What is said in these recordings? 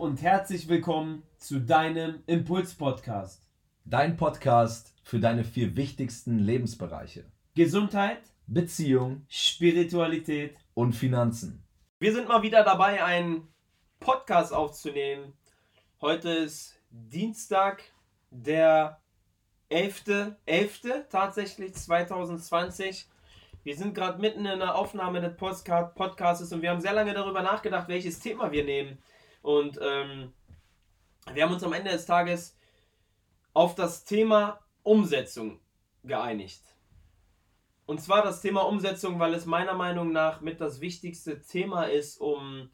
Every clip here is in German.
und herzlich willkommen zu deinem Impuls-Podcast. Dein Podcast für deine vier wichtigsten Lebensbereiche: Gesundheit, Beziehung, Spiritualität und Finanzen. Wir sind mal wieder dabei, einen Podcast aufzunehmen. Heute ist Dienstag, der 11. 11. tatsächlich 2020. Wir sind gerade mitten in der Aufnahme des Podcasts und wir haben sehr lange darüber nachgedacht, welches Thema wir nehmen. Und ähm, wir haben uns am Ende des Tages auf das Thema Umsetzung geeinigt. Und zwar das Thema Umsetzung, weil es meiner Meinung nach mit das wichtigste Thema ist, um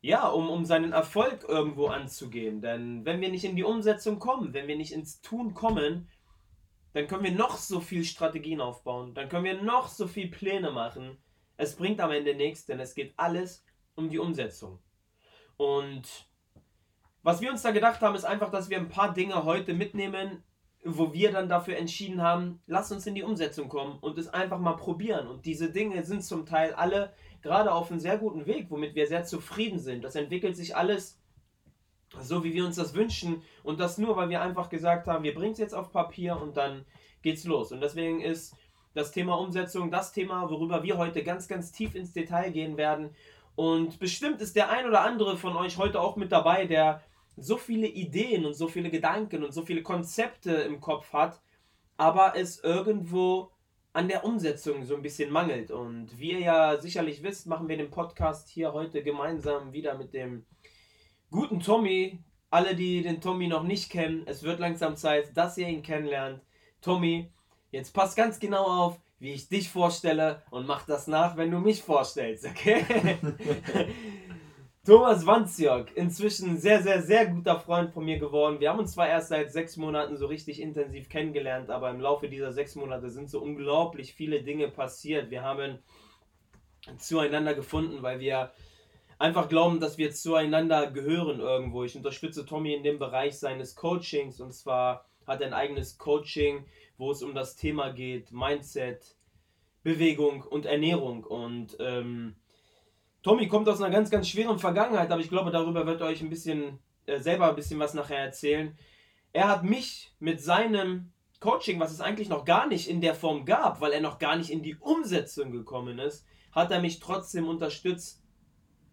ja, um, um seinen Erfolg irgendwo anzugehen. Denn wenn wir nicht in die Umsetzung kommen, wenn wir nicht ins Tun kommen, dann können wir noch so viel Strategien aufbauen, dann können wir noch so viel Pläne machen. Es bringt am Ende nichts, denn es geht alles um die Umsetzung. Und was wir uns da gedacht haben, ist einfach, dass wir ein paar Dinge heute mitnehmen, wo wir dann dafür entschieden haben, lass uns in die Umsetzung kommen und es einfach mal probieren. Und diese Dinge sind zum Teil alle gerade auf einem sehr guten Weg, womit wir sehr zufrieden sind. Das entwickelt sich alles so wie wir uns das wünschen und das nur, weil wir einfach gesagt haben, wir bringen es jetzt auf Papier und dann geht's los. Und deswegen ist das Thema Umsetzung das Thema, worüber wir heute ganz, ganz tief ins Detail gehen werden. Und bestimmt ist der ein oder andere von euch heute auch mit dabei, der so viele Ideen und so viele Gedanken und so viele Konzepte im Kopf hat, aber es irgendwo an der Umsetzung so ein bisschen mangelt. Und wie ihr ja sicherlich wisst, machen wir den Podcast hier heute gemeinsam wieder mit dem guten Tommy. Alle, die den Tommy noch nicht kennen, es wird langsam Zeit, dass ihr ihn kennenlernt. Tommy, jetzt pass ganz genau auf, wie ich dich vorstelle und mach das nach, wenn du mich vorstellst, okay? Thomas Wanziok, inzwischen sehr, sehr, sehr guter Freund von mir geworden. Wir haben uns zwar erst seit sechs Monaten so richtig intensiv kennengelernt, aber im Laufe dieser sechs Monate sind so unglaublich viele Dinge passiert. Wir haben zueinander gefunden, weil wir einfach glauben, dass wir zueinander gehören irgendwo. Ich unterstütze Tommy in dem Bereich seines Coachings und zwar hat er ein eigenes Coaching, wo es um das Thema geht, Mindset, Bewegung und Ernährung. Und ähm, Tommy kommt aus einer ganz, ganz schweren Vergangenheit, aber ich glaube, darüber wird er euch ein bisschen äh, selber ein bisschen was nachher erzählen. Er hat mich mit seinem Coaching, was es eigentlich noch gar nicht in der Form gab, weil er noch gar nicht in die Umsetzung gekommen ist, hat er mich trotzdem unterstützt,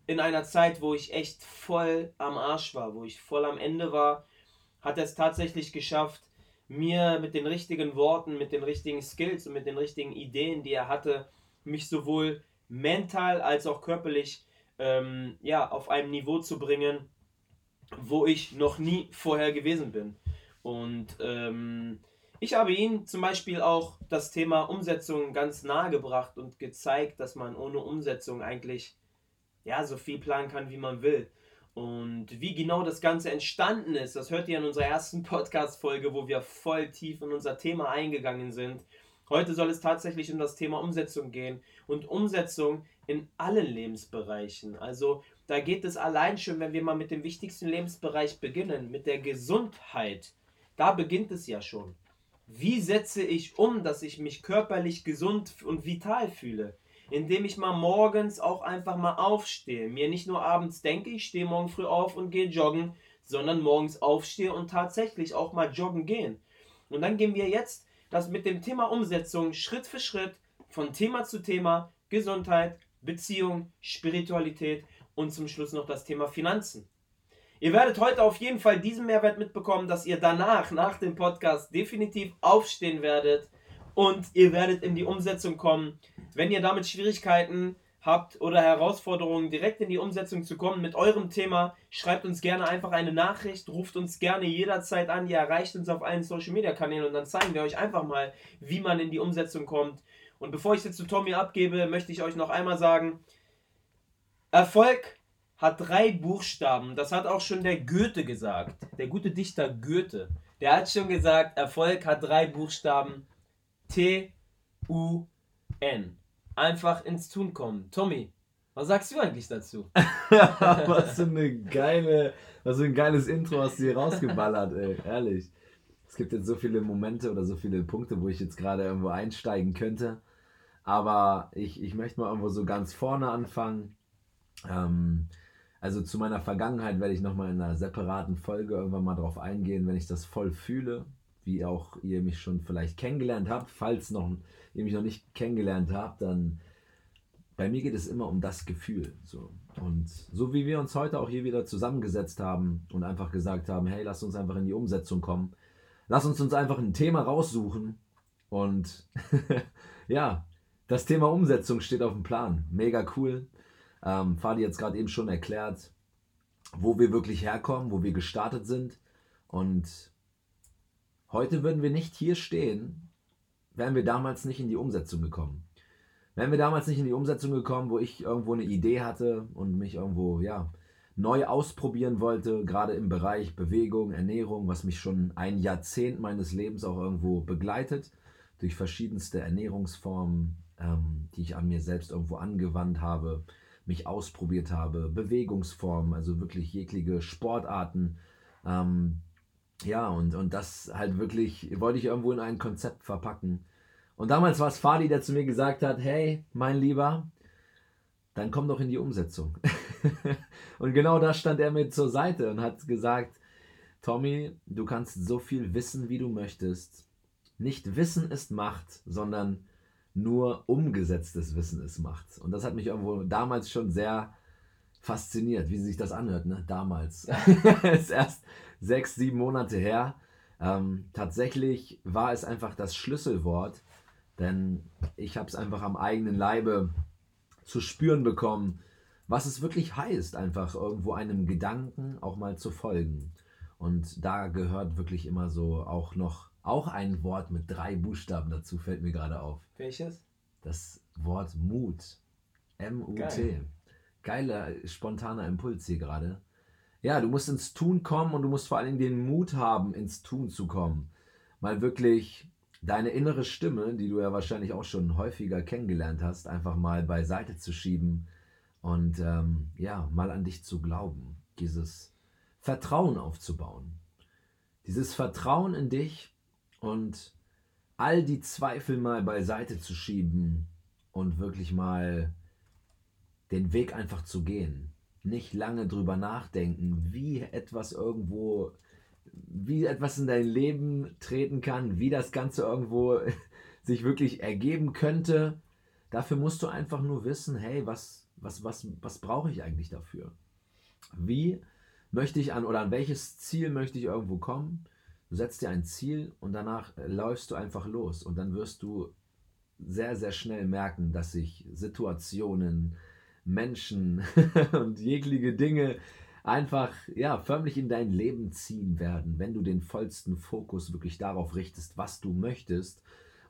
in einer Zeit, wo ich echt voll am Arsch war, wo ich voll am Ende war, hat er es tatsächlich geschafft, mir mit den richtigen Worten, mit den richtigen Skills und mit den richtigen Ideen, die er hatte, mich sowohl mental als auch körperlich ähm, ja, auf einem Niveau zu bringen, wo ich noch nie vorher gewesen bin. Und ähm, ich habe ihm zum Beispiel auch das Thema Umsetzung ganz nahe gebracht und gezeigt, dass man ohne Umsetzung eigentlich ja, so viel planen kann, wie man will. Und wie genau das Ganze entstanden ist, das hört ihr in unserer ersten Podcast-Folge, wo wir voll tief in unser Thema eingegangen sind. Heute soll es tatsächlich um das Thema Umsetzung gehen und Umsetzung in allen Lebensbereichen. Also da geht es allein schon, wenn wir mal mit dem wichtigsten Lebensbereich beginnen, mit der Gesundheit. Da beginnt es ja schon. Wie setze ich um, dass ich mich körperlich gesund und vital fühle? Indem ich mal morgens auch einfach mal aufstehe. Mir nicht nur abends denke, ich stehe morgen früh auf und gehe joggen, sondern morgens aufstehe und tatsächlich auch mal joggen gehen. Und dann gehen wir jetzt das mit dem Thema Umsetzung Schritt für Schritt von Thema zu Thema Gesundheit, Beziehung, Spiritualität und zum Schluss noch das Thema Finanzen. Ihr werdet heute auf jeden Fall diesen Mehrwert mitbekommen, dass ihr danach, nach dem Podcast, definitiv aufstehen werdet und ihr werdet in die Umsetzung kommen. Wenn ihr damit Schwierigkeiten habt oder Herausforderungen, direkt in die Umsetzung zu kommen mit eurem Thema, schreibt uns gerne einfach eine Nachricht, ruft uns gerne jederzeit an, ihr erreicht uns auf allen Social Media Kanälen und dann zeigen wir euch einfach mal, wie man in die Umsetzung kommt. Und bevor ich jetzt zu Tommy abgebe, möchte ich euch noch einmal sagen, Erfolg hat drei Buchstaben. Das hat auch schon der Goethe gesagt. Der gute Dichter Goethe. Der hat schon gesagt, Erfolg hat drei Buchstaben. T-U-N. Einfach ins Tun kommen. Tommy, was sagst du eigentlich dazu? was für eine geile, was für ein geiles Intro hast du hier rausgeballert, ey. Ehrlich. Es gibt jetzt so viele Momente oder so viele Punkte, wo ich jetzt gerade irgendwo einsteigen könnte. Aber ich, ich möchte mal irgendwo so ganz vorne anfangen. Ähm, Also zu meiner Vergangenheit werde ich nochmal in einer separaten Folge irgendwann mal drauf eingehen, wenn ich das voll fühle, wie auch ihr mich schon vielleicht kennengelernt habt. Falls noch, ihr mich noch nicht kennengelernt habt, dann bei mir geht es immer um das Gefühl. So. Und so wie wir uns heute auch hier wieder zusammengesetzt haben und einfach gesagt haben, hey, lass uns einfach in die Umsetzung kommen. Lass uns uns einfach ein Thema raussuchen. Und ja, das Thema Umsetzung steht auf dem Plan. Mega cool. Ähm, Fadi jetzt gerade eben schon erklärt, wo wir wirklich herkommen, wo wir gestartet sind. Und heute würden wir nicht hier stehen, wären wir damals nicht in die Umsetzung gekommen. Wären wir damals nicht in die Umsetzung gekommen, wo ich irgendwo eine Idee hatte und mich irgendwo, ja, neu ausprobieren wollte, gerade im Bereich Bewegung, Ernährung, was mich schon ein Jahrzehnt meines Lebens auch irgendwo begleitet, durch verschiedenste Ernährungsformen, ähm, die ich an mir selbst irgendwo angewandt habe, mich ausprobiert habe, Bewegungsformen, also wirklich jegliche Sportarten. Ähm, ja, und, und das halt wirklich, wollte ich irgendwo in ein Konzept verpacken. Und damals war es Fadi, der zu mir gesagt hat, hey, mein Lieber, dann komm doch in die Umsetzung. und genau da stand er mir zur Seite und hat gesagt, Tommy, du kannst so viel wissen, wie du möchtest. Nicht Wissen ist Macht, sondern nur umgesetztes Wissen ist Macht. Und das hat mich irgendwo damals schon sehr fasziniert, wie sich das anhört, ne? Damals. ist erst sechs, sieben Monate her. Ähm, tatsächlich war es einfach das Schlüsselwort, denn ich habe es einfach am eigenen Leibe zu spüren bekommen, was es wirklich heißt, einfach irgendwo einem Gedanken auch mal zu folgen. Und da gehört wirklich immer so auch noch auch ein Wort mit drei Buchstaben dazu, fällt mir gerade auf. Welches? Das Wort Mut. M-U-T. Geil. Geiler, spontaner Impuls hier gerade. Ja, du musst ins Tun kommen und du musst vor allem den Mut haben, ins Tun zu kommen. Mal wirklich deine innere Stimme, die du ja wahrscheinlich auch schon häufiger kennengelernt hast, einfach mal beiseite zu schieben und ähm, ja, mal an dich zu glauben. Dieses Vertrauen aufzubauen. Dieses Vertrauen in dich, und all die Zweifel mal beiseite zu schieben und wirklich mal den Weg einfach zu gehen. Nicht lange drüber nachdenken, wie etwas irgendwo, wie etwas in dein Leben treten kann, wie das Ganze irgendwo sich wirklich ergeben könnte. Dafür musst du einfach nur wissen, hey, was, was, was, was brauche ich eigentlich dafür? Wie möchte ich an oder an welches Ziel möchte ich irgendwo kommen? Du setzt dir ein Ziel und danach läufst du einfach los und dann wirst du sehr, sehr schnell merken, dass sich Situationen, Menschen und jegliche Dinge einfach ja förmlich in dein Leben ziehen werden, wenn du den vollsten Fokus wirklich darauf richtest, was du möchtest.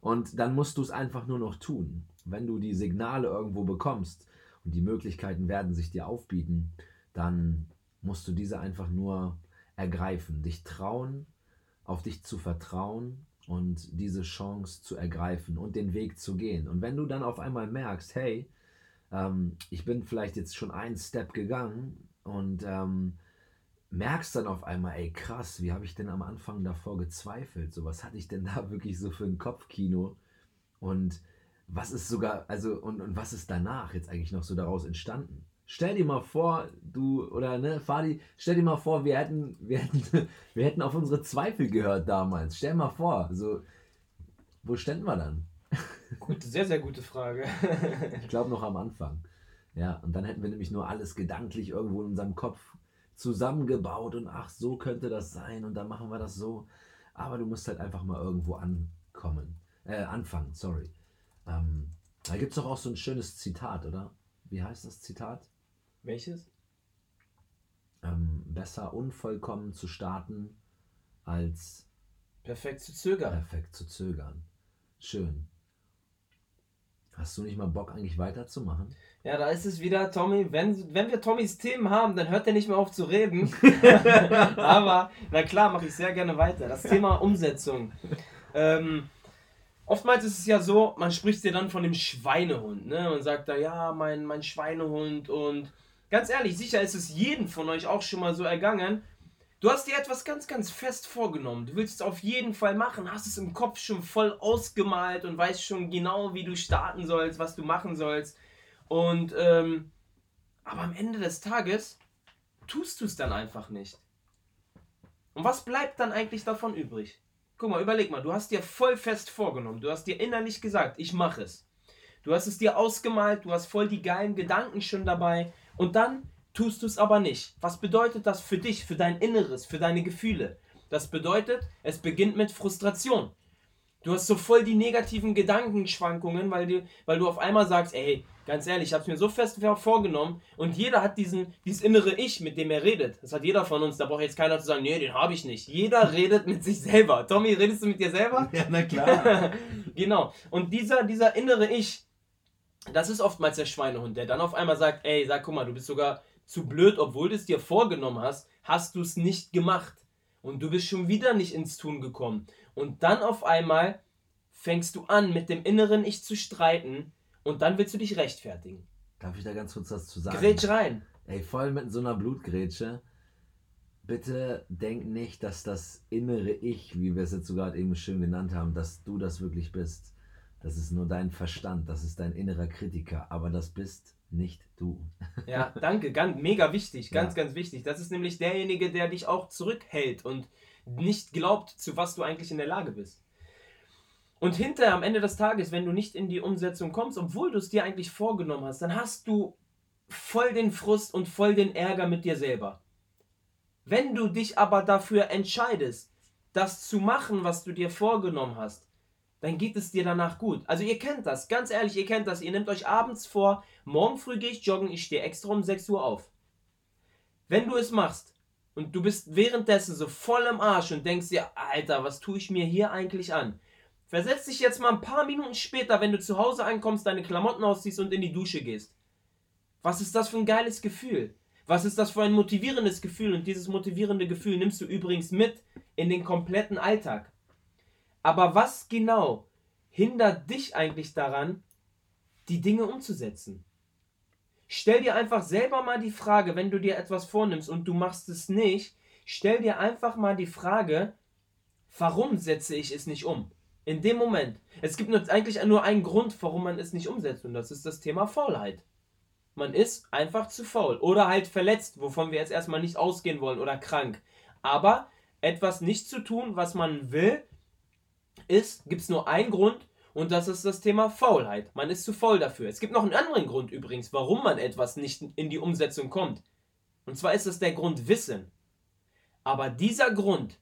Und dann musst du es einfach nur noch tun. Wenn du die Signale irgendwo bekommst und die Möglichkeiten werden sich dir aufbieten, dann musst du diese einfach nur ergreifen, dich trauen auf dich zu vertrauen und diese Chance zu ergreifen und den Weg zu gehen. Und wenn du dann auf einmal merkst, hey, ähm, ich bin vielleicht jetzt schon einen Step gegangen und ähm, merkst dann auf einmal, ey krass, wie habe ich denn am Anfang davor gezweifelt? So, was hatte ich denn da wirklich so für ein Kopfkino? Und was ist sogar, also, und, und was ist danach jetzt eigentlich noch so daraus entstanden? Stell dir mal vor, du, oder ne, Fadi, stell dir mal vor, wir hätten, wir hätten, wir hätten auf unsere Zweifel gehört damals. Stell dir mal vor, so, wo ständen wir dann? Gut, sehr, sehr gute Frage. ich glaube noch am Anfang. Ja, und dann hätten wir nämlich nur alles gedanklich irgendwo in unserem Kopf zusammengebaut und ach, so könnte das sein und dann machen wir das so. Aber du musst halt einfach mal irgendwo ankommen. Äh, anfangen, sorry. Ähm, da gibt es doch auch so ein schönes Zitat, oder? Wie heißt das Zitat? Welches? Ähm, besser unvollkommen zu starten, als perfekt zu zögern. Perfekt zu zögern. Schön. Hast du nicht mal Bock, eigentlich weiterzumachen? Ja, da ist es wieder, Tommy. Wenn, wenn wir Tommys Themen haben, dann hört er nicht mehr auf zu reden. Aber, na klar, mache ich sehr gerne weiter. Das Thema Umsetzung. Ähm, oftmals ist es ja so, man spricht dir dann von dem Schweinehund. Ne? Und sagt da, ja, mein, mein Schweinehund und Ganz ehrlich, sicher ist es jedem von euch auch schon mal so ergangen. Du hast dir etwas ganz, ganz fest vorgenommen. Du willst es auf jeden Fall machen, hast es im Kopf schon voll ausgemalt und weißt schon genau, wie du starten sollst, was du machen sollst. Und ähm, aber am Ende des Tages tust du es dann einfach nicht. Und was bleibt dann eigentlich davon übrig? Guck mal, überleg mal, du hast dir voll fest vorgenommen, du hast dir innerlich gesagt, ich mache es. Du hast es dir ausgemalt, du hast voll die geilen Gedanken schon dabei und dann tust du es aber nicht. Was bedeutet das für dich, für dein Inneres, für deine Gefühle? Das bedeutet, es beginnt mit Frustration. Du hast so voll die negativen Gedankenschwankungen, weil du, weil du auf einmal sagst, ey, ganz ehrlich, ich habe es mir so fest vorgenommen und jeder hat diesen, dieses innere Ich, mit dem er redet. Das hat jeder von uns, da braucht jetzt keiner zu sagen, nee, den habe ich nicht. Jeder redet mit sich selber. Tommy, redest du mit dir selber? Ja, na klar. genau. Und dieser, dieser innere Ich, das ist oftmals der Schweinehund, der dann auf einmal sagt, ey, sag, guck mal, du bist sogar zu blöd, obwohl du es dir vorgenommen hast, hast du es nicht gemacht. Und du bist schon wieder nicht ins Tun gekommen. Und dann auf einmal fängst du an, mit dem inneren Ich zu streiten und dann willst du dich rechtfertigen. Darf ich da ganz kurz was zu sagen? Grätsch rein. Ey, voll mit so einer Blutgrätsche. Bitte denk nicht, dass das innere Ich, wie wir es jetzt sogar eben schön genannt haben, dass du das wirklich bist. Das ist nur dein Verstand, das ist dein innerer Kritiker, aber das bist nicht du. Ja, danke, ganz, mega wichtig, ganz, ja. ganz wichtig. Das ist nämlich derjenige, der dich auch zurückhält und nicht glaubt, zu was du eigentlich in der Lage bist. Und hinterher am Ende des Tages, wenn du nicht in die Umsetzung kommst, obwohl du es dir eigentlich vorgenommen hast, dann hast du voll den Frust und voll den Ärger mit dir selber. Wenn du dich aber dafür entscheidest, das zu machen, was du dir vorgenommen hast, dann geht es dir danach gut. Also ihr kennt das, ganz ehrlich, ihr kennt das. Ihr nehmt euch abends vor, morgen früh gehe ich joggen, ich stehe extra um 6 Uhr auf. Wenn du es machst, und du bist währenddessen so voll im Arsch und denkst dir, Alter, was tue ich mir hier eigentlich an? Versetz dich jetzt mal ein paar Minuten später, wenn du zu Hause ankommst, deine Klamotten ausziehst und in die Dusche gehst. Was ist das für ein geiles Gefühl? Was ist das für ein motivierendes Gefühl? Und dieses motivierende Gefühl nimmst du übrigens mit in den kompletten Alltag. Aber was genau hindert dich eigentlich daran, die Dinge umzusetzen? Stell dir einfach selber mal die Frage, wenn du dir etwas vornimmst und du machst es nicht, stell dir einfach mal die Frage, warum setze ich es nicht um? In dem Moment. Es gibt eigentlich nur einen Grund, warum man es nicht umsetzt und das ist das Thema Faulheit. Man ist einfach zu faul oder halt verletzt, wovon wir jetzt erstmal nicht ausgehen wollen oder krank. Aber etwas nicht zu tun, was man will, ist, gibt es nur einen Grund und das ist das Thema Faulheit. Man ist zu faul dafür. Es gibt noch einen anderen Grund übrigens, warum man etwas nicht in die Umsetzung kommt. Und zwar ist es der Grund Wissen. Aber dieser Grund,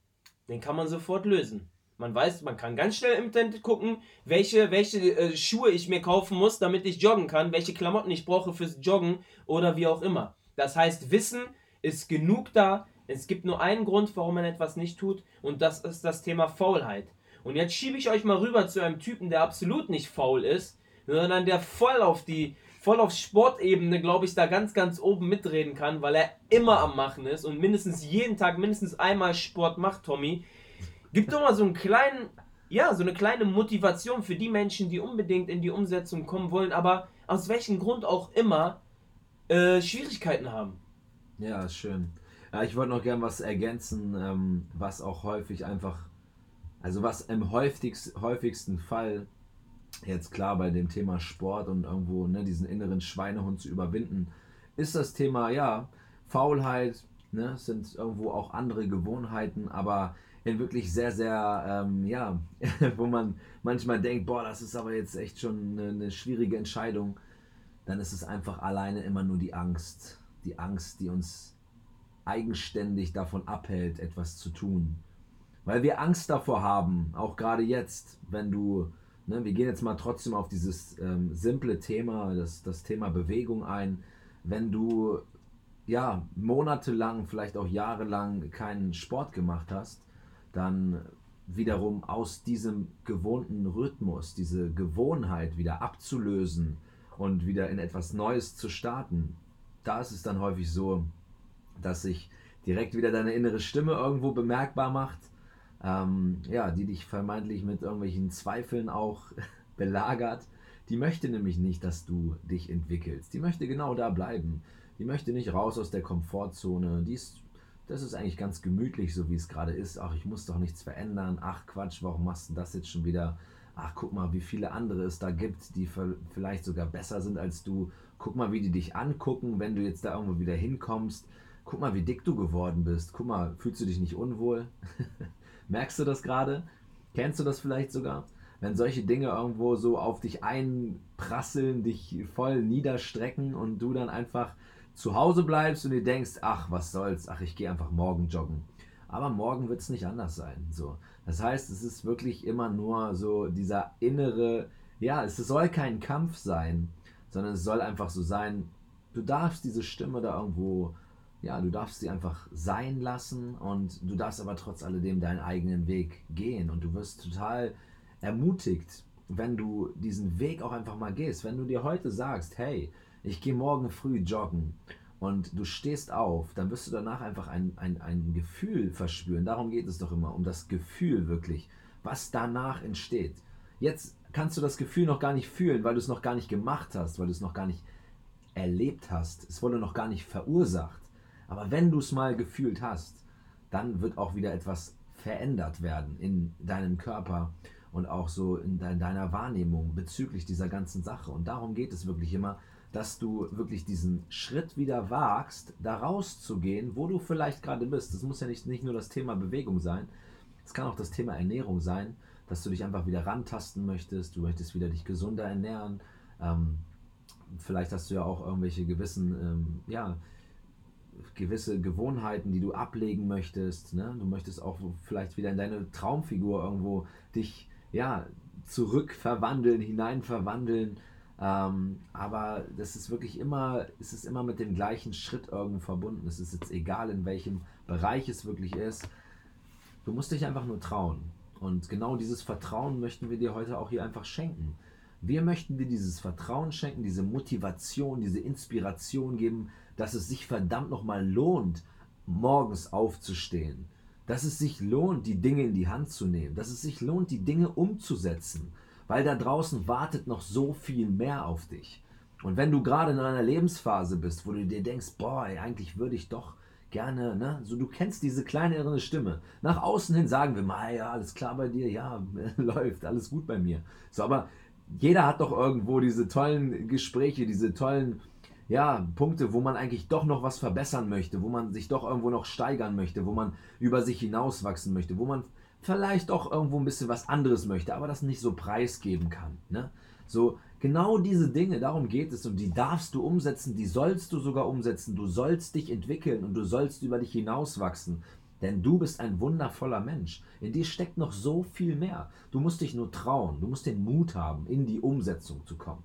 den kann man sofort lösen. Man weiß, man kann ganz schnell im Internet gucken, welche, welche äh, Schuhe ich mir kaufen muss, damit ich joggen kann, welche Klamotten ich brauche fürs Joggen oder wie auch immer. Das heißt, Wissen ist genug da. Es gibt nur einen Grund, warum man etwas nicht tut, und das ist das Thema Faulheit. Und jetzt schiebe ich euch mal rüber zu einem Typen, der absolut nicht faul ist, sondern der voll auf die, voll auf Sportebene, glaube ich, da ganz, ganz oben mitreden kann, weil er immer am Machen ist und mindestens jeden Tag mindestens einmal Sport macht, Tommy. Gib doch mal so einen kleinen, ja, so eine kleine Motivation für die Menschen, die unbedingt in die Umsetzung kommen wollen, aber aus welchem Grund auch immer äh, Schwierigkeiten haben. Ja, schön. Ja, ich wollte noch gern was ergänzen, ähm, was auch häufig einfach also was im häufigst, häufigsten Fall, jetzt klar bei dem Thema Sport und irgendwo ne, diesen inneren Schweinehund zu überwinden, ist das Thema, ja, Faulheit, ne, sind irgendwo auch andere Gewohnheiten, aber in wirklich sehr, sehr, ähm, ja, wo man manchmal denkt, boah, das ist aber jetzt echt schon eine, eine schwierige Entscheidung, dann ist es einfach alleine immer nur die Angst. Die Angst, die uns eigenständig davon abhält, etwas zu tun. Weil wir Angst davor haben, auch gerade jetzt, wenn du, ne, wir gehen jetzt mal trotzdem auf dieses ähm, simple Thema, das, das Thema Bewegung ein. Wenn du ja monatelang, vielleicht auch jahrelang keinen Sport gemacht hast, dann wiederum aus diesem gewohnten Rhythmus, diese Gewohnheit wieder abzulösen und wieder in etwas Neues zu starten, da ist es dann häufig so, dass sich direkt wieder deine innere Stimme irgendwo bemerkbar macht ähm, ja, die dich vermeintlich mit irgendwelchen Zweifeln auch belagert. Die möchte nämlich nicht, dass du dich entwickelst. Die möchte genau da bleiben. Die möchte nicht raus aus der Komfortzone. Die ist, das ist eigentlich ganz gemütlich, so wie es gerade ist. Ach, ich muss doch nichts verändern. Ach Quatsch, warum machst du das jetzt schon wieder? Ach, guck mal, wie viele andere es da gibt, die vielleicht sogar besser sind als du. Guck mal, wie die dich angucken, wenn du jetzt da irgendwo wieder hinkommst. guck mal, wie dick du geworden bist. Guck mal, fühlst du dich nicht unwohl? Merkst du das gerade? Kennst du das vielleicht sogar? Wenn solche Dinge irgendwo so auf dich einprasseln, dich voll niederstrecken und du dann einfach zu Hause bleibst und dir denkst, ach, was soll's, ach, ich gehe einfach morgen joggen. Aber morgen wird es nicht anders sein. So. Das heißt, es ist wirklich immer nur so dieser innere, ja, es soll kein Kampf sein, sondern es soll einfach so sein, du darfst diese Stimme da irgendwo, ja, du darfst sie einfach sein lassen und du darfst aber trotz alledem deinen eigenen Weg gehen und du wirst total ermutigt, wenn du diesen Weg auch einfach mal gehst. Wenn du dir heute sagst, hey, ich gehe morgen früh joggen und du stehst auf, dann wirst du danach einfach ein, ein, ein Gefühl verspüren. Darum geht es doch immer, um das Gefühl wirklich, was danach entsteht. Jetzt kannst du das Gefühl noch gar nicht fühlen, weil du es noch gar nicht gemacht hast, weil du es noch gar nicht erlebt hast. Es wurde noch gar nicht verursacht. Aber wenn du es mal gefühlt hast, dann wird auch wieder etwas verändert werden in deinem Körper und auch so in deiner Wahrnehmung bezüglich dieser ganzen Sache. Und darum geht es wirklich immer, dass du wirklich diesen Schritt wieder wagst, da rauszugehen, wo du vielleicht gerade bist. Das muss ja nicht, nicht nur das Thema Bewegung sein, es kann auch das Thema Ernährung sein, dass du dich einfach wieder rantasten möchtest, du möchtest wieder dich gesunder ernähren. Ähm, vielleicht hast du ja auch irgendwelche gewissen, ähm, ja, gewisse Gewohnheiten, die du ablegen möchtest. Ne? Du möchtest auch vielleicht wieder in deine Traumfigur irgendwo dich ja, zurückverwandeln, hineinverwandeln. Ähm, aber das ist wirklich immer, es ist immer mit dem gleichen Schritt irgendwo verbunden. Es ist jetzt egal, in welchem Bereich es wirklich ist. Du musst dich einfach nur trauen. Und genau dieses Vertrauen möchten wir dir heute auch hier einfach schenken. Wir möchten dir dieses Vertrauen schenken, diese Motivation, diese Inspiration geben, dass es sich verdammt nochmal lohnt, morgens aufzustehen. Dass es sich lohnt, die Dinge in die Hand zu nehmen. Dass es sich lohnt, die Dinge umzusetzen. Weil da draußen wartet noch so viel mehr auf dich. Und wenn du gerade in einer Lebensphase bist, wo du dir denkst, boah, eigentlich würde ich doch gerne, ne? So, du kennst diese kleine innere Stimme. Nach außen hin sagen wir mal, ja, alles klar bei dir, ja, läuft, alles gut bei mir. So, aber jeder hat doch irgendwo diese tollen Gespräche, diese tollen, ja, Punkte, wo man eigentlich doch noch was verbessern möchte, wo man sich doch irgendwo noch steigern möchte, wo man über sich hinauswachsen möchte, wo man vielleicht doch irgendwo ein bisschen was anderes möchte, aber das nicht so preisgeben kann. Ne? So, genau diese Dinge, darum geht es und die darfst du umsetzen, die sollst du sogar umsetzen. Du sollst dich entwickeln und du sollst über dich hinauswachsen. Denn du bist ein wundervoller Mensch. In dir steckt noch so viel mehr. Du musst dich nur trauen. Du musst den Mut haben, in die Umsetzung zu kommen.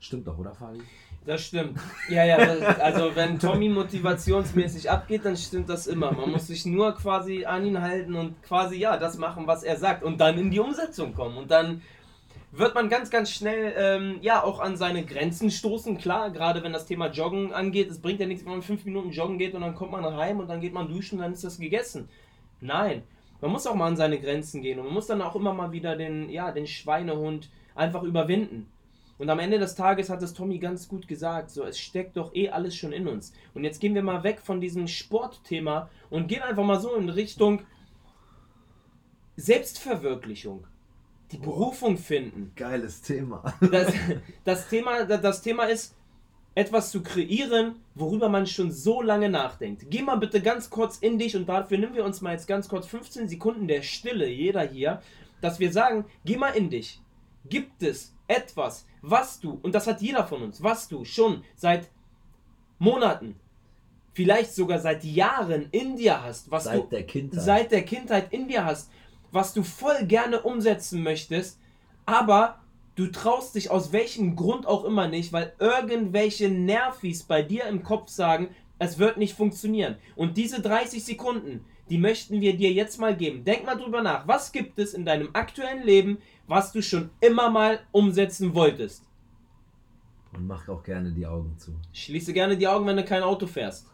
Stimmt doch, oder Fabi? Das stimmt. Ja, ja, also wenn Tommy motivationsmäßig abgeht, dann stimmt das immer. Man muss sich nur quasi an ihn halten und quasi ja das machen, was er sagt und dann in die Umsetzung kommen. Und dann wird man ganz, ganz schnell ähm, ja auch an seine Grenzen stoßen. Klar, gerade wenn das Thema Joggen angeht, es bringt ja nichts, wenn man fünf Minuten joggen geht und dann kommt man heim und dann geht man duschen und dann ist das gegessen. Nein, man muss auch mal an seine Grenzen gehen und man muss dann auch immer mal wieder den, ja, den Schweinehund einfach überwinden. Und am Ende des Tages hat es Tommy ganz gut gesagt, so es steckt doch eh alles schon in uns. Und jetzt gehen wir mal weg von diesem Sportthema und gehen einfach mal so in Richtung Selbstverwirklichung die Berufung finden. Geiles Thema. Das, das, Thema. das Thema ist, etwas zu kreieren, worüber man schon so lange nachdenkt. Geh mal bitte ganz kurz in dich und dafür nehmen wir uns mal jetzt ganz kurz 15 Sekunden der Stille, jeder hier, dass wir sagen, geh mal in dich. Gibt es etwas, was du, und das hat jeder von uns, was du schon seit Monaten, vielleicht sogar seit Jahren in dir hast, was seit du der Kindheit. seit der Kindheit in dir hast, was du voll gerne umsetzen möchtest, aber du traust dich aus welchem Grund auch immer nicht, weil irgendwelche Nervis bei dir im Kopf sagen, es wird nicht funktionieren. Und diese 30 Sekunden, die möchten wir dir jetzt mal geben. Denk mal drüber nach. Was gibt es in deinem aktuellen Leben, was du schon immer mal umsetzen wolltest? Und mach auch gerne die Augen zu. Schließe gerne die Augen, wenn du kein Auto fährst.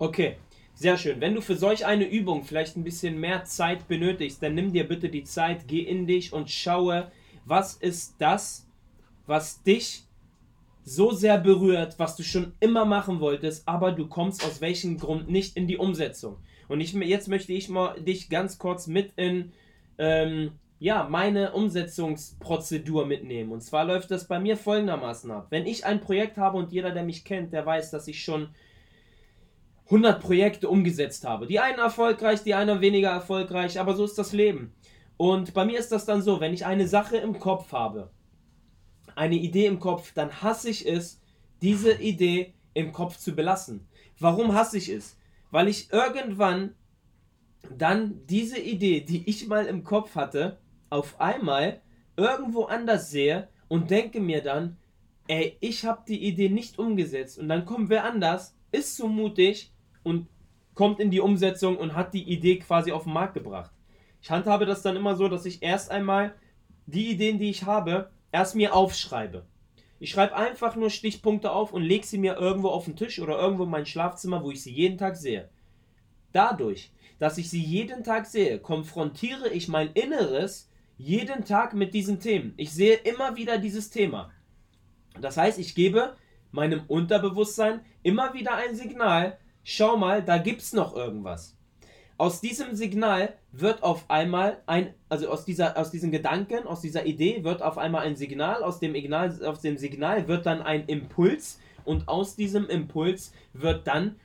Okay, sehr schön. Wenn du für solch eine Übung vielleicht ein bisschen mehr Zeit benötigst, dann nimm dir bitte die Zeit, geh in dich und schaue, was ist das, was dich so sehr berührt, was du schon immer machen wolltest, aber du kommst aus welchem Grund nicht in die Umsetzung. Und ich, jetzt möchte ich mal dich ganz kurz mit in ähm, ja, meine Umsetzungsprozedur mitnehmen. Und zwar läuft das bei mir folgendermaßen ab. Wenn ich ein Projekt habe und jeder, der mich kennt, der weiß, dass ich schon 100 Projekte umgesetzt habe. Die einen erfolgreich, die einen weniger erfolgreich, aber so ist das Leben. Und bei mir ist das dann so, wenn ich eine Sache im Kopf habe, eine Idee im Kopf, dann hasse ich es, diese Idee im Kopf zu belassen. Warum hasse ich es? Weil ich irgendwann dann diese Idee, die ich mal im Kopf hatte, auf einmal irgendwo anders sehe und denke mir dann, ey, ich habe die Idee nicht umgesetzt. Und dann kommt wer anders, ist so mutig und kommt in die Umsetzung und hat die Idee quasi auf den Markt gebracht. Ich handhabe das dann immer so, dass ich erst einmal die Ideen, die ich habe, erst mir aufschreibe. Ich schreibe einfach nur Stichpunkte auf und lege sie mir irgendwo auf den Tisch oder irgendwo in mein Schlafzimmer, wo ich sie jeden Tag sehe. Dadurch, dass ich sie jeden Tag sehe, konfrontiere ich mein Inneres jeden Tag mit diesen Themen. Ich sehe immer wieder dieses Thema. Das heißt, ich gebe meinem Unterbewusstsein immer wieder ein Signal, schau mal, da gibt es noch irgendwas. Aus diesem Signal wird auf einmal ein, also aus dieser, aus diesen Gedanken, aus dieser Idee wird auf einmal ein Signal, aus dem Signal, aus dem Signal wird dann ein Impuls und aus diesem Impuls wird dann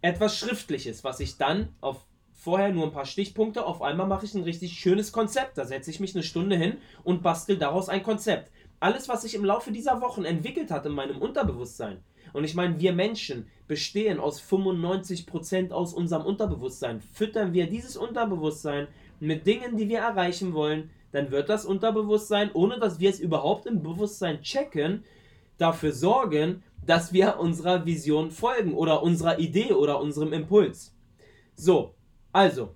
etwas Schriftliches, was ich dann auf vorher nur ein paar Stichpunkte, auf einmal mache ich ein richtig schönes Konzept. Da setze ich mich eine Stunde hin und bastel daraus ein Konzept. Alles, was sich im Laufe dieser Wochen entwickelt hat in meinem Unterbewusstsein. Und ich meine, wir Menschen bestehen aus 95% aus unserem Unterbewusstsein. Füttern wir dieses Unterbewusstsein mit Dingen, die wir erreichen wollen, dann wird das Unterbewusstsein, ohne dass wir es überhaupt im Bewusstsein checken, dafür sorgen, dass wir unserer Vision folgen oder unserer Idee oder unserem Impuls. So, also,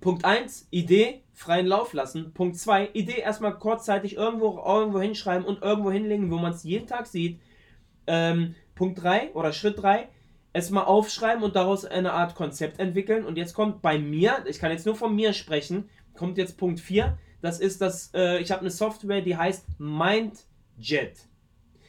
Punkt 1, Idee, freien Lauf lassen. Punkt 2, Idee erstmal kurzzeitig irgendwo, irgendwo hinschreiben und irgendwo hinlegen, wo man es jeden Tag sieht. Ähm, Punkt 3 oder Schritt 3, es mal aufschreiben und daraus eine Art Konzept entwickeln. Und jetzt kommt bei mir, ich kann jetzt nur von mir sprechen, kommt jetzt Punkt 4. Das ist das, äh, ich habe eine Software, die heißt MindJet.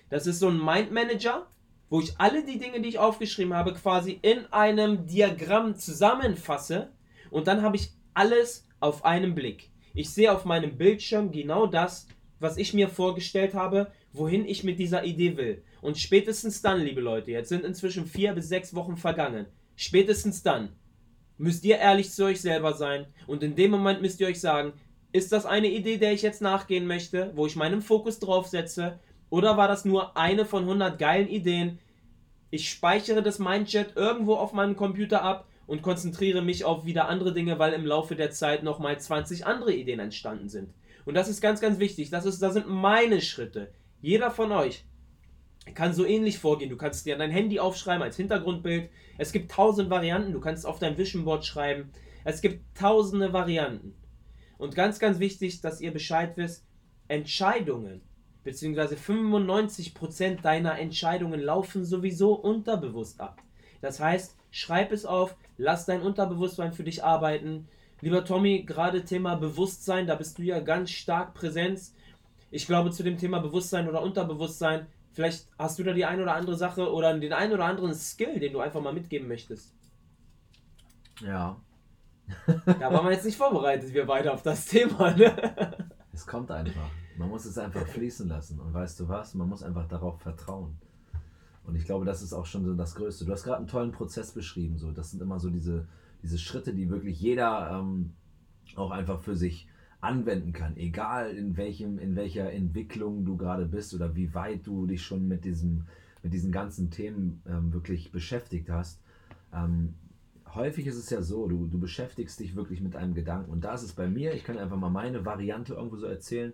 Das ist so ein Mind Manager, wo ich alle die Dinge, die ich aufgeschrieben habe, quasi in einem Diagramm zusammenfasse und dann habe ich alles auf einen Blick. Ich sehe auf meinem Bildschirm genau das, was ich mir vorgestellt habe, wohin ich mit dieser Idee will. Und spätestens dann, liebe Leute, jetzt sind inzwischen vier bis sechs Wochen vergangen. Spätestens dann müsst ihr ehrlich zu euch selber sein und in dem Moment müsst ihr euch sagen, ist das eine Idee, der ich jetzt nachgehen möchte, wo ich meinen Fokus drauf setze, oder war das nur eine von 100 geilen Ideen? Ich speichere das Mindjet irgendwo auf meinem Computer ab und konzentriere mich auf wieder andere Dinge, weil im Laufe der Zeit nochmal 20 andere Ideen entstanden sind. Und das ist ganz, ganz wichtig. Das, ist, das sind meine Schritte. Jeder von euch kann so ähnlich vorgehen. Du kannst dir dein Handy aufschreiben als Hintergrundbild. Es gibt tausend Varianten. Du kannst auf dein Vision Board schreiben. Es gibt tausende Varianten. Und ganz, ganz wichtig, dass ihr Bescheid wisst, Entscheidungen beziehungsweise 95% deiner Entscheidungen laufen sowieso unterbewusst ab. Das heißt, schreib es auf, lass dein Unterbewusstsein für dich arbeiten. Lieber Tommy, gerade Thema Bewusstsein, da bist du ja ganz stark präsent. Ich glaube, zu dem Thema Bewusstsein oder Unterbewusstsein, vielleicht hast du da die ein oder andere Sache oder den ein oder anderen Skill, den du einfach mal mitgeben möchtest. Ja. da waren wir jetzt nicht vorbereitet, wir beide auf das Thema. Ne? Es kommt einfach. Man muss es einfach fließen lassen. Und weißt du was? Man muss einfach darauf vertrauen. Und ich glaube, das ist auch schon so das Größte. Du hast gerade einen tollen Prozess beschrieben. So. Das sind immer so diese, diese Schritte, die wirklich jeder ähm, auch einfach für sich anwenden kann. Egal in, welchem, in welcher Entwicklung du gerade bist oder wie weit du dich schon mit, diesem, mit diesen ganzen Themen ähm, wirklich beschäftigt hast. Ähm, häufig ist es ja so, du, du beschäftigst dich wirklich mit einem Gedanken. Und da ist es bei mir, ich kann einfach mal meine Variante irgendwo so erzählen.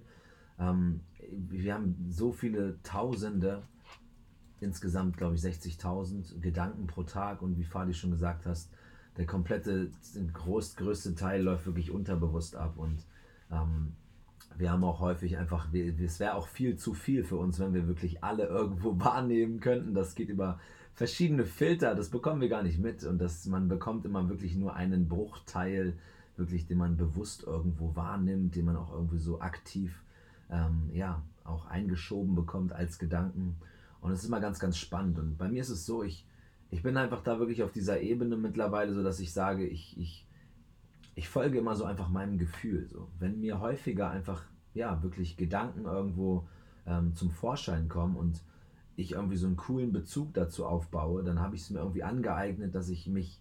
Ähm, wir haben so viele Tausende, insgesamt glaube ich 60.000 Gedanken pro Tag und wie Fadi schon gesagt hast, der komplette, groß, größte Teil läuft wirklich unterbewusst ab und ähm, wir haben auch häufig einfach, es wäre auch viel zu viel für uns, wenn wir wirklich alle irgendwo wahrnehmen könnten. Das geht über verschiedene Filter, das bekommen wir gar nicht mit und das, man bekommt immer wirklich nur einen Bruchteil, wirklich, den man bewusst irgendwo wahrnimmt, den man auch irgendwie so aktiv ähm, ja, auch eingeschoben bekommt als Gedanken. Und es ist immer ganz, ganz spannend. Und bei mir ist es so, ich, ich bin einfach da wirklich auf dieser Ebene mittlerweile, so dass ich sage, ich, ich, ich folge immer so einfach meinem Gefühl. So. Wenn mir häufiger einfach, ja, wirklich Gedanken irgendwo ähm, zum Vorschein kommen und ich irgendwie so einen coolen Bezug dazu aufbaue, dann habe ich es mir irgendwie angeeignet, dass ich mich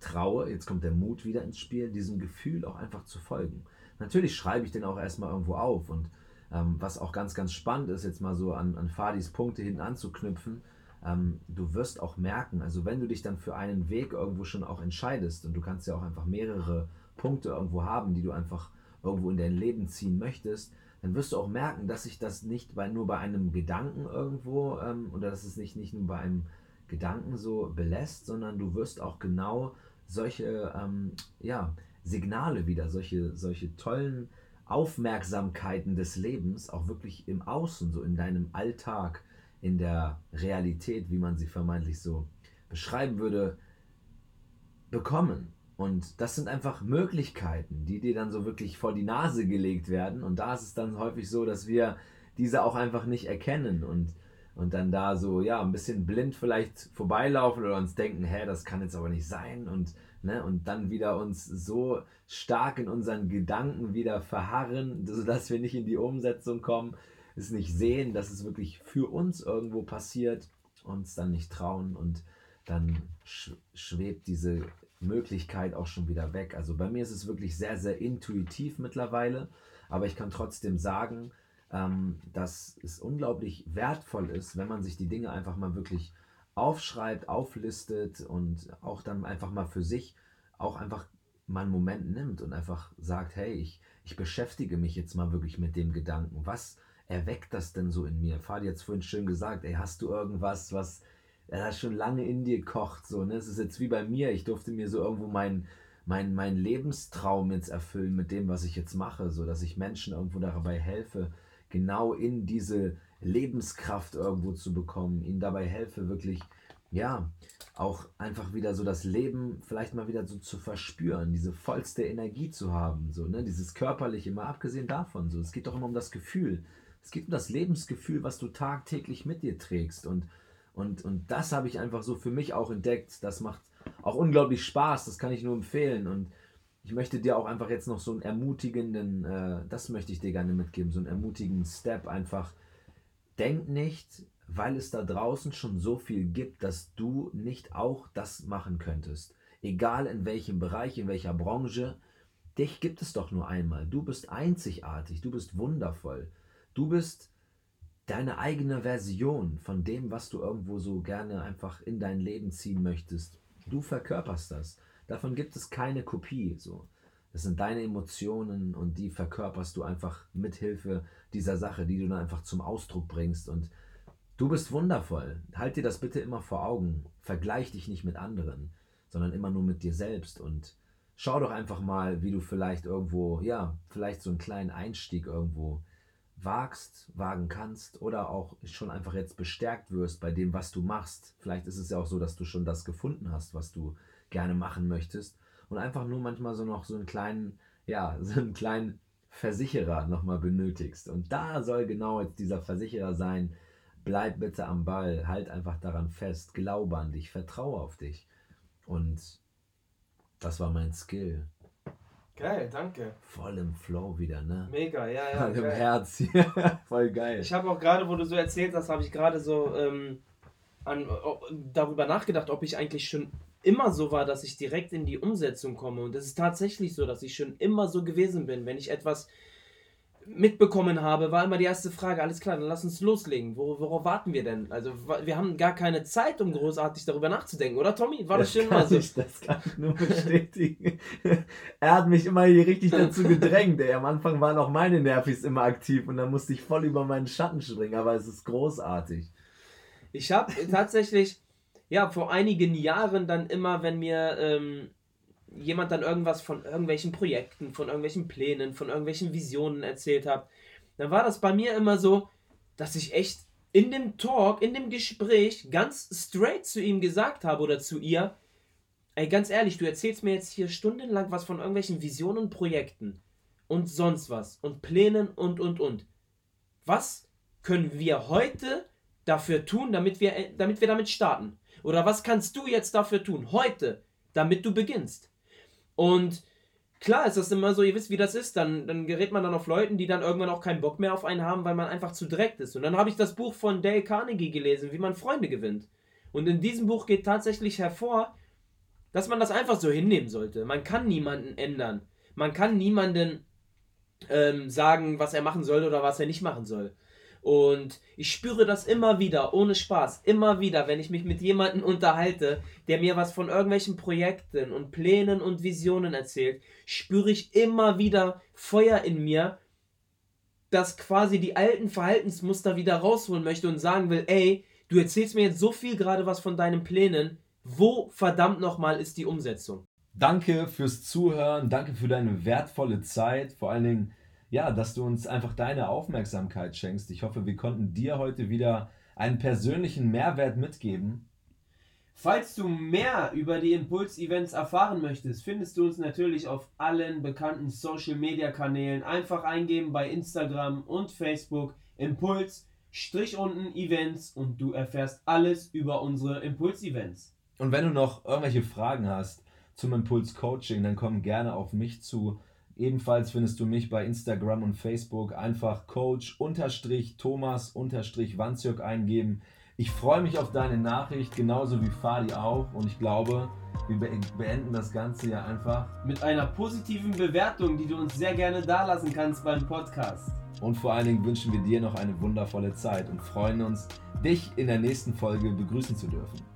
traue, jetzt kommt der Mut wieder ins Spiel, diesem Gefühl auch einfach zu folgen. Natürlich schreibe ich den auch erstmal irgendwo auf und ähm, was auch ganz, ganz spannend ist, jetzt mal so an, an Fadis Punkte hinten anzuknüpfen, ähm, du wirst auch merken, also wenn du dich dann für einen Weg irgendwo schon auch entscheidest und du kannst ja auch einfach mehrere Punkte irgendwo haben, die du einfach irgendwo in dein Leben ziehen möchtest, dann wirst du auch merken, dass sich das nicht bei, nur bei einem Gedanken irgendwo ähm, oder dass es nicht, nicht nur bei einem Gedanken so belässt, sondern du wirst auch genau solche ähm, ja, Signale wieder, solche, solche tollen Aufmerksamkeiten des Lebens auch wirklich im Außen, so in deinem Alltag, in der Realität, wie man sie vermeintlich so beschreiben würde, bekommen. Und das sind einfach Möglichkeiten, die dir dann so wirklich vor die Nase gelegt werden. Und da ist es dann häufig so, dass wir diese auch einfach nicht erkennen und, und dann da so, ja, ein bisschen blind vielleicht vorbeilaufen oder uns denken, hä, das kann jetzt aber nicht sein. Und, ne, und dann wieder uns so stark in unseren Gedanken wieder verharren, sodass wir nicht in die Umsetzung kommen, es nicht sehen, dass es wirklich für uns irgendwo passiert, uns dann nicht trauen und dann schwebt diese Möglichkeit auch schon wieder weg. Also bei mir ist es wirklich sehr, sehr intuitiv mittlerweile, aber ich kann trotzdem sagen, ähm, dass es unglaublich wertvoll ist, wenn man sich die Dinge einfach mal wirklich aufschreibt, auflistet und auch dann einfach mal für sich auch einfach mal einen Moment nimmt und einfach sagt, hey, ich, ich beschäftige mich jetzt mal wirklich mit dem Gedanken. Was erweckt das denn so in mir? Fadi hat es vorhin schön gesagt, ey, hast du irgendwas, was er schon lange in dir kocht. So, ne? Es ist jetzt wie bei mir. Ich durfte mir so irgendwo meinen mein, mein Lebenstraum jetzt erfüllen mit dem, was ich jetzt mache, so dass ich Menschen irgendwo dabei helfe, genau in diese Lebenskraft irgendwo zu bekommen, ihnen dabei helfe, wirklich, ja, auch einfach wieder so das Leben vielleicht mal wieder so zu verspüren, diese vollste Energie zu haben, so, ne, dieses körperliche, mal abgesehen davon, so, es geht doch immer um das Gefühl, es um das Lebensgefühl, was du tagtäglich mit dir trägst und und, und das habe ich einfach so für mich auch entdeckt. Das macht auch unglaublich Spaß, das kann ich nur empfehlen. Und ich möchte dir auch einfach jetzt noch so einen ermutigenden, äh, das möchte ich dir gerne mitgeben, so einen ermutigenden Step. Einfach denk nicht, weil es da draußen schon so viel gibt, dass du nicht auch das machen könntest. Egal in welchem Bereich, in welcher Branche, dich gibt es doch nur einmal. Du bist einzigartig, du bist wundervoll. Du bist deine eigene Version von dem, was du irgendwo so gerne einfach in dein Leben ziehen möchtest. Du verkörperst das. Davon gibt es keine Kopie. So. Das sind deine Emotionen und die verkörperst du einfach mit Hilfe dieser Sache, die du dann einfach zum Ausdruck bringst. Und du bist wundervoll. Halt dir das bitte immer vor Augen. Vergleich dich nicht mit anderen, sondern immer nur mit dir selbst. Und schau doch einfach mal, wie du vielleicht irgendwo, ja, vielleicht so einen kleinen Einstieg irgendwo wagst, wagen kannst oder auch schon einfach jetzt bestärkt wirst bei dem, was du machst. Vielleicht ist es ja auch so, dass du schon das gefunden hast, was du gerne machen möchtest und einfach nur manchmal so noch so einen kleinen, ja, so einen kleinen Versicherer nochmal benötigst. Und da soll genau jetzt dieser Versicherer sein. Bleib bitte am Ball, halt einfach daran fest, glaube an dich, vertraue auf dich. Und das war mein Skill. Geil, danke. Voll im Flow wieder, ne? Mega, ja, ja. Voll im Herz. Voll geil. Ich habe auch gerade, wo du so erzählt hast, habe ich gerade so ähm, an, darüber nachgedacht, ob ich eigentlich schon immer so war, dass ich direkt in die Umsetzung komme. Und es ist tatsächlich so, dass ich schon immer so gewesen bin. Wenn ich etwas mitbekommen habe, war immer die erste Frage, alles klar, dann lass uns loslegen. Wor worauf warten wir denn? Also wir haben gar keine Zeit, um großartig darüber nachzudenken, oder Tommy? War das, das schon mal so? Ich, das kann ich nur bestätigen. er hat mich immer hier richtig dazu gedrängt. Ey. Am Anfang waren auch meine Nervis immer aktiv und dann musste ich voll über meinen Schatten springen, aber es ist großartig. Ich habe tatsächlich, ja, vor einigen Jahren dann immer, wenn mir... Ähm, jemand dann irgendwas von irgendwelchen Projekten, von irgendwelchen Plänen, von irgendwelchen Visionen erzählt hat, dann war das bei mir immer so, dass ich echt in dem Talk, in dem Gespräch ganz straight zu ihm gesagt habe oder zu ihr, ey, ganz ehrlich, du erzählst mir jetzt hier stundenlang was von irgendwelchen Visionen Projekten und sonst was und Plänen und und und. was können wir heute dafür tun, damit wir, damit wir damit starten? Oder was kannst du jetzt dafür tun, heute, damit du beginnst? Und klar ist das immer so, ihr wisst, wie das ist, dann, dann gerät man dann auf Leuten, die dann irgendwann auch keinen Bock mehr auf einen haben, weil man einfach zu direkt ist. Und dann habe ich das Buch von Dale Carnegie gelesen, wie man Freunde gewinnt. Und in diesem Buch geht tatsächlich hervor, dass man das einfach so hinnehmen sollte. Man kann niemanden ändern. Man kann niemanden ähm, sagen, was er machen soll oder was er nicht machen soll. Und ich spüre das immer wieder, ohne Spaß, immer wieder, wenn ich mich mit jemandem unterhalte, der mir was von irgendwelchen Projekten und Plänen und Visionen erzählt, spüre ich immer wieder Feuer in mir, das quasi die alten Verhaltensmuster wieder rausholen möchte und sagen will, ey, du erzählst mir jetzt so viel gerade was von deinen Plänen, wo verdammt nochmal ist die Umsetzung? Danke fürs Zuhören, danke für deine wertvolle Zeit, vor allen Dingen ja, dass du uns einfach deine Aufmerksamkeit schenkst. Ich hoffe, wir konnten dir heute wieder einen persönlichen Mehrwert mitgeben. Falls du mehr über die Impuls-Events erfahren möchtest, findest du uns natürlich auf allen bekannten Social-Media-Kanälen. Einfach eingeben bei Instagram und Facebook Impuls, Strich unten Events und du erfährst alles über unsere Impuls-Events. Und wenn du noch irgendwelche Fragen hast zum Impuls-Coaching, dann komm gerne auf mich zu. Ebenfalls findest du mich bei Instagram und Facebook einfach Coach-Thomas-Wanzjörg eingeben. Ich freue mich auf deine Nachricht, genauso wie Fadi auch. Und ich glaube, wir beenden das Ganze ja einfach mit einer positiven Bewertung, die du uns sehr gerne dalassen kannst beim Podcast. Und vor allen Dingen wünschen wir dir noch eine wundervolle Zeit und freuen uns, dich in der nächsten Folge begrüßen zu dürfen.